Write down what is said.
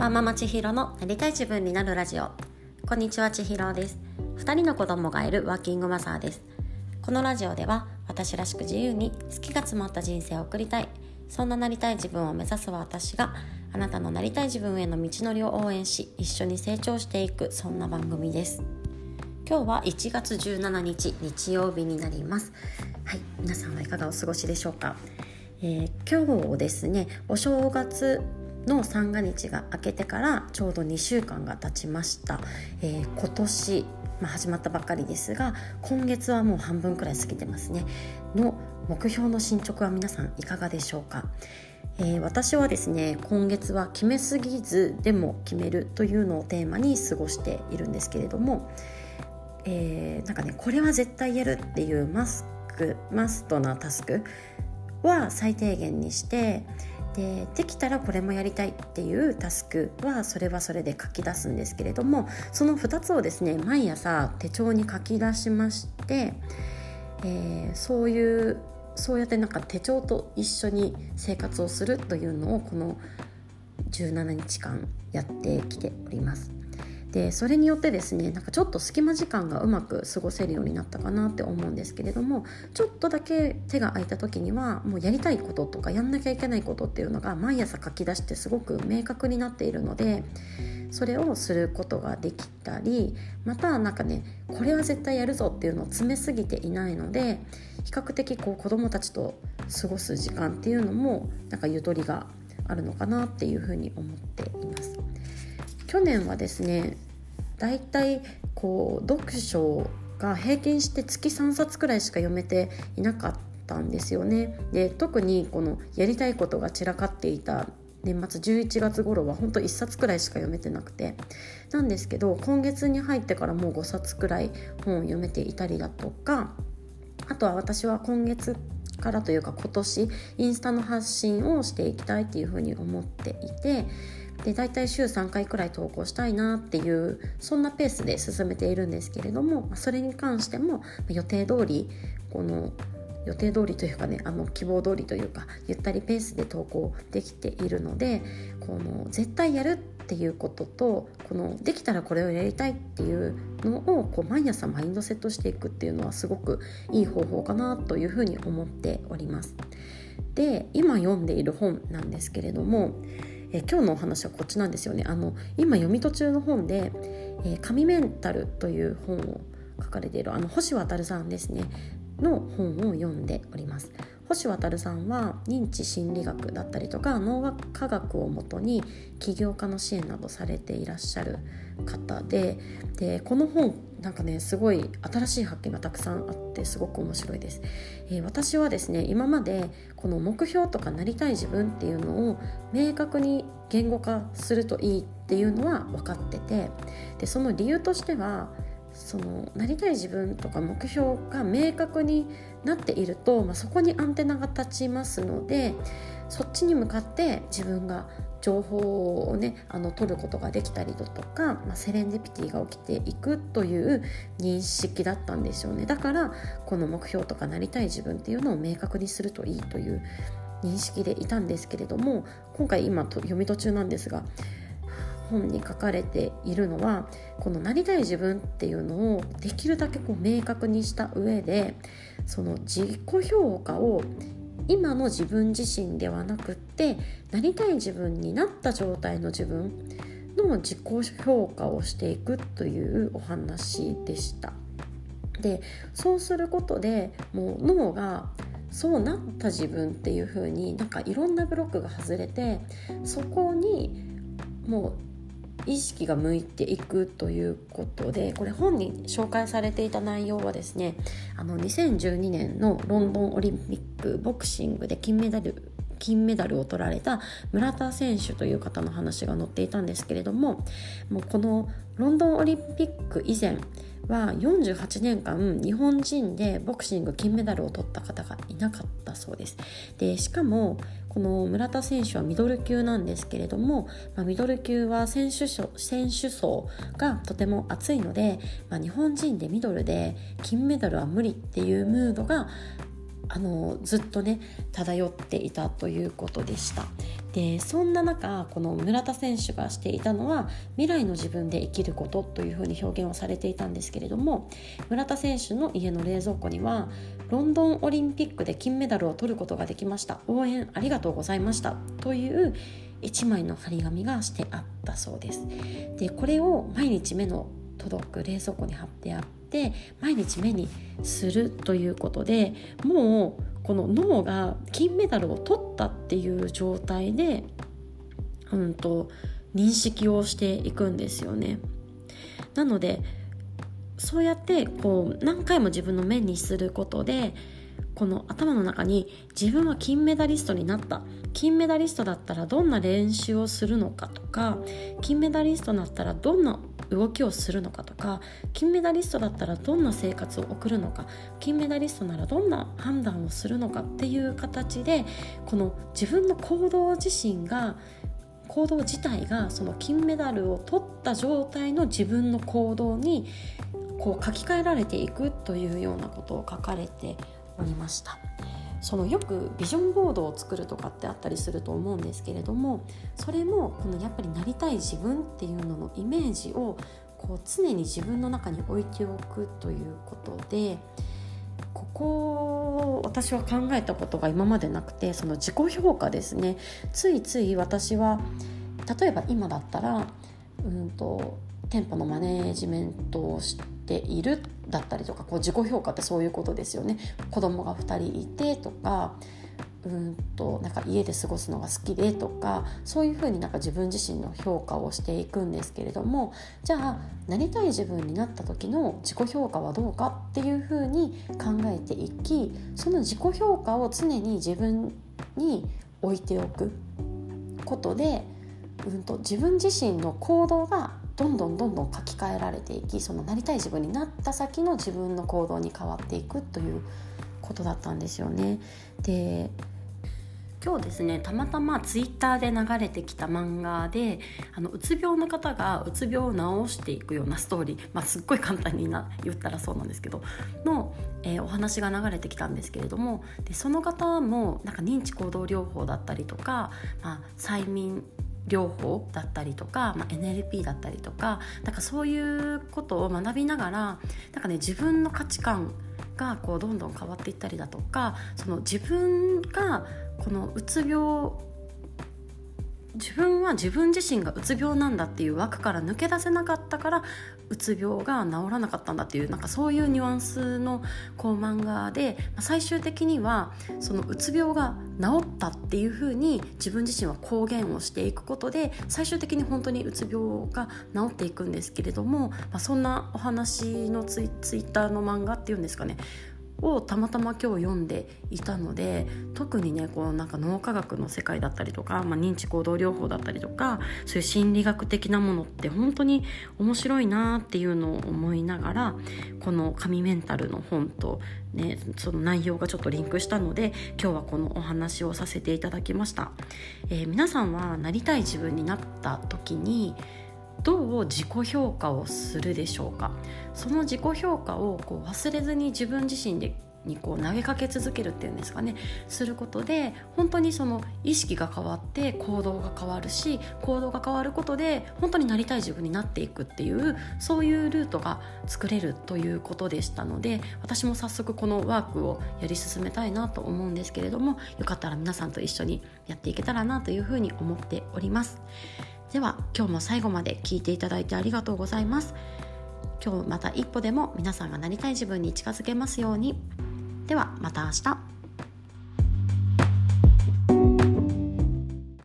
ワーママ千尋のなりたい自分になるラジオ。こんにちは千尋です。2人の子供がいるワーキングマザーです。このラジオでは私らしく自由に好きが詰まった人生を送りたい。そんななりたい自分を目指す私があなたのなりたい自分への道のりを応援し一緒に成長していくそんな番組です。今日は1月17日日曜日になります。はい皆さんはいかがお過ごしでしょうか、えー、今日ですねお正月の三が日が明けてからちょうど2週間が経ちました、えー、今年、まあ、始まったばっかりですが今月はもう半分くらい過ぎてますね。の目標の進捗は皆さんいかがでしょうか？えー、私はですね今月は決めすぎずでも決めるというのをテーマに過ごしているんですけれども、えー、なんかねこれは絶対やるっていうマスクマストなタスクは最低限にしてでできたらこれもやりたいっていうタスクはそれはそれで書き出すんですけれどもその2つをですね毎朝手帳に書き出しまして、えー、そういうそうやってなんか手帳と一緒に生活をするというのをこの17日間やってきております。でそれによってですねなんかちょっと隙間時間がうまく過ごせるようになったかなって思うんですけれどもちょっとだけ手が空いた時にはもうやりたいこととかやんなきゃいけないことっていうのが毎朝書き出してすごく明確になっているのでそれをすることができたりまたなんかねこれは絶対やるぞっていうのを詰めすぎていないので比較的こう子どもたちと過ごす時間っていうのもなんかゆとりがあるのかなっていうふうに思っています。去年はですねだいたいこう読書が平均して月3冊くらいしか読めていなかったんですよね。で特にこのやりたいことが散らかっていた年末11月頃は本当1冊くらいしか読めてなくてなんですけど今月に入ってからもう5冊くらい本を読めていたりだとかあとは私は今月からというか今年インスタの発信をしていきたいっていうふうに思っていてで大体週3回くらい投稿したいなっていうそんなペースで進めているんですけれどもそれに関しても予定通りこの予定通りというかねあの希望通りというかゆったりペースで投稿できているのでこの絶対やるっていうこととこのできたらこれをやりたいっていうのをこう毎朝マインドセットしていくっていうのはすごくいい方法かなというふうに思っております。で今読んでいる本なんですけれどもえ今日のお話はこっちなんですよね。あの今読み途中の本で「えー、神メンタル」という本を書かれているあの星渉さんですね。の本を読んでおります。星渉さんは認知心理学だったりとか脳科学をもとに起業家の支援などされていらっしゃる方ででこの本なんかねすごい新しい発見がたくさんあってすごく面白いです、えー、私はですね今までこの目標とかなりたい自分っていうのを明確に言語化するといいっていうのは分かっててでその理由としてはそのなりたい自分とか目標が明確になっていると、まあ、そこにアンテナが立ちますのでそっちに向かって自分が情報をねあの取ることができたりだとか、まあ、セレンディピティが起きていくという認識だったんでしょうね。だからこの目標とかなりたい自分っていうのを明確にするといいという認識でいたんですけれども今回今読み途中なんですが本に書かれているのはこのなりたい自分っていうのをできるだけこう明確にした上でその自己評価を今の自分自身ではなくってなりたい自分になった状態の自分の自己評価をしていくというお話でした。でそうすることでもう脳がそうなった自分っていう風になんかいろんなブロックが外れてそこにもう意識が向いていくということでこれ本に紹介されていた内容はですねあの2012年のロンドンオリンピックボクシングで金メダル金メダルを取られた村田選手という方の話が載っていたんですけれどももうこのロンドンオリンピック以前は48年間日本人でボクシング金メダルを取った方がいなかったそうです。でしかもこの村田選手はミドル級なんですけれども、まあ、ミドル級は選手選手層がとても厚いので、まあ、日本人でミドルで金メダルは無理っていうムードがあのずっとね漂っていたということでした。でそんな中この村田選手がしていたのは未来の自分で生きることというふうに表現をされていたんですけれども村田選手の家の冷蔵庫にはロンドンオリンピックで金メダルを取ることができました。応援ありがとうございました。という1枚の張り紙がしてあったそうです。でこれを毎日目の届く冷蔵庫に貼ってあって毎日目にするということでもうこの脳が金メダルを取ったっていう状態で、うんと、認識をしていくんですよね。なのでそうやってこう何回も自分の目にすることでこの頭の中に自分は金メダリストになった。金メダリストだったらどんな練習をするのかとか金メダリストだったらどんな動きをするのかとか金メダリストだったらどんな生活を送るのか金メダリストならどんな判断をするのかっていう形でこの自分の行動自身が行動自体がその金メダルを取った状態の自分の行動にこう書き換えられていくというようなことを書かれておりました。そのよくビジョンボードを作るとかってあったりすると思うんですけれどもそれもこのやっぱりなりたい自分っていうののイメージをこう常に自分の中に置いておくということでここを私は考えたことが今までなくてその自己評価ですね。ついつい私は例えば今だったらうんと店舗のマネージメントをしているだったりとかこう自己評価ってそういうことですよね。子供が2人いてとかうんとなんか家で過ごすのが好きでとかそういうふうになんか自分自身の評価をしていくんですけれどもじゃあなりたい自分になった時の自己評価はどうかっていうふうに考えていきその自己評価を常に自分に置いておくことで、うんと、自分自身の行動がどんどんどんどん書き換えられていきそのなりたい自分になった先の自分の行動に変わっていくということだったんですよね。で今日ですねたまたまツイッターで流れてきた漫画であのうつ病の方がうつ病を治していくようなストーリー、まあ、すっごい簡単にな言ったらそうなんですけどの、えー、お話が流れてきたんですけれどもでその方もなんか認知行動療法だったりとか、まあ、催眠療法だったりとか、まあ、NLP だったりとかなんかそういうことを学びながらなんか、ね、自分の価値観がこうどんどん変わっていったりだとかその自分がこのうつ病自分は自分自身がうつ病なんだっていう枠から抜け出せなかったからうつ病が治らなかったんだっていうなんかそういうニュアンスのこう漫画で最終的にはそのうつ病が治ったっていうふうに自分自身は公言をしていくことで最終的に本当にうつ病が治っていくんですけれども、まあ、そんなお話のツイツイッターの漫画っていうんですかね。をたまたま今日読んでいたので特にねこうなんか脳科学の世界だったりとか、まあ、認知行動療法だったりとかそういう心理学的なものって本当に面白いなっていうのを思いながらこの「神メンタル」の本と、ね、その内容がちょっとリンクしたので今日はこのお話をさせていただきました。えー、皆さんはなりたい自分になった時にどう自己評価をするでしょうか？その自己評価をこう忘れずに自分自身でにこう投げかけ続けるっていうんですかねすることで本当にその意識が変わって行動が変わるし行動が変わることで本当になりたい自分になっていくっていうそういうルートが作れるということでしたので私も早速このワークをやり進めたいなと思うんですけれどもよかったら皆さんと一緒にやっていけたらなというふうに思っております。では今日も最後まで聞いていただいてありがとうございます。今日また一歩でも皆さんがなりたい自分に近づけますように。ではまた明日。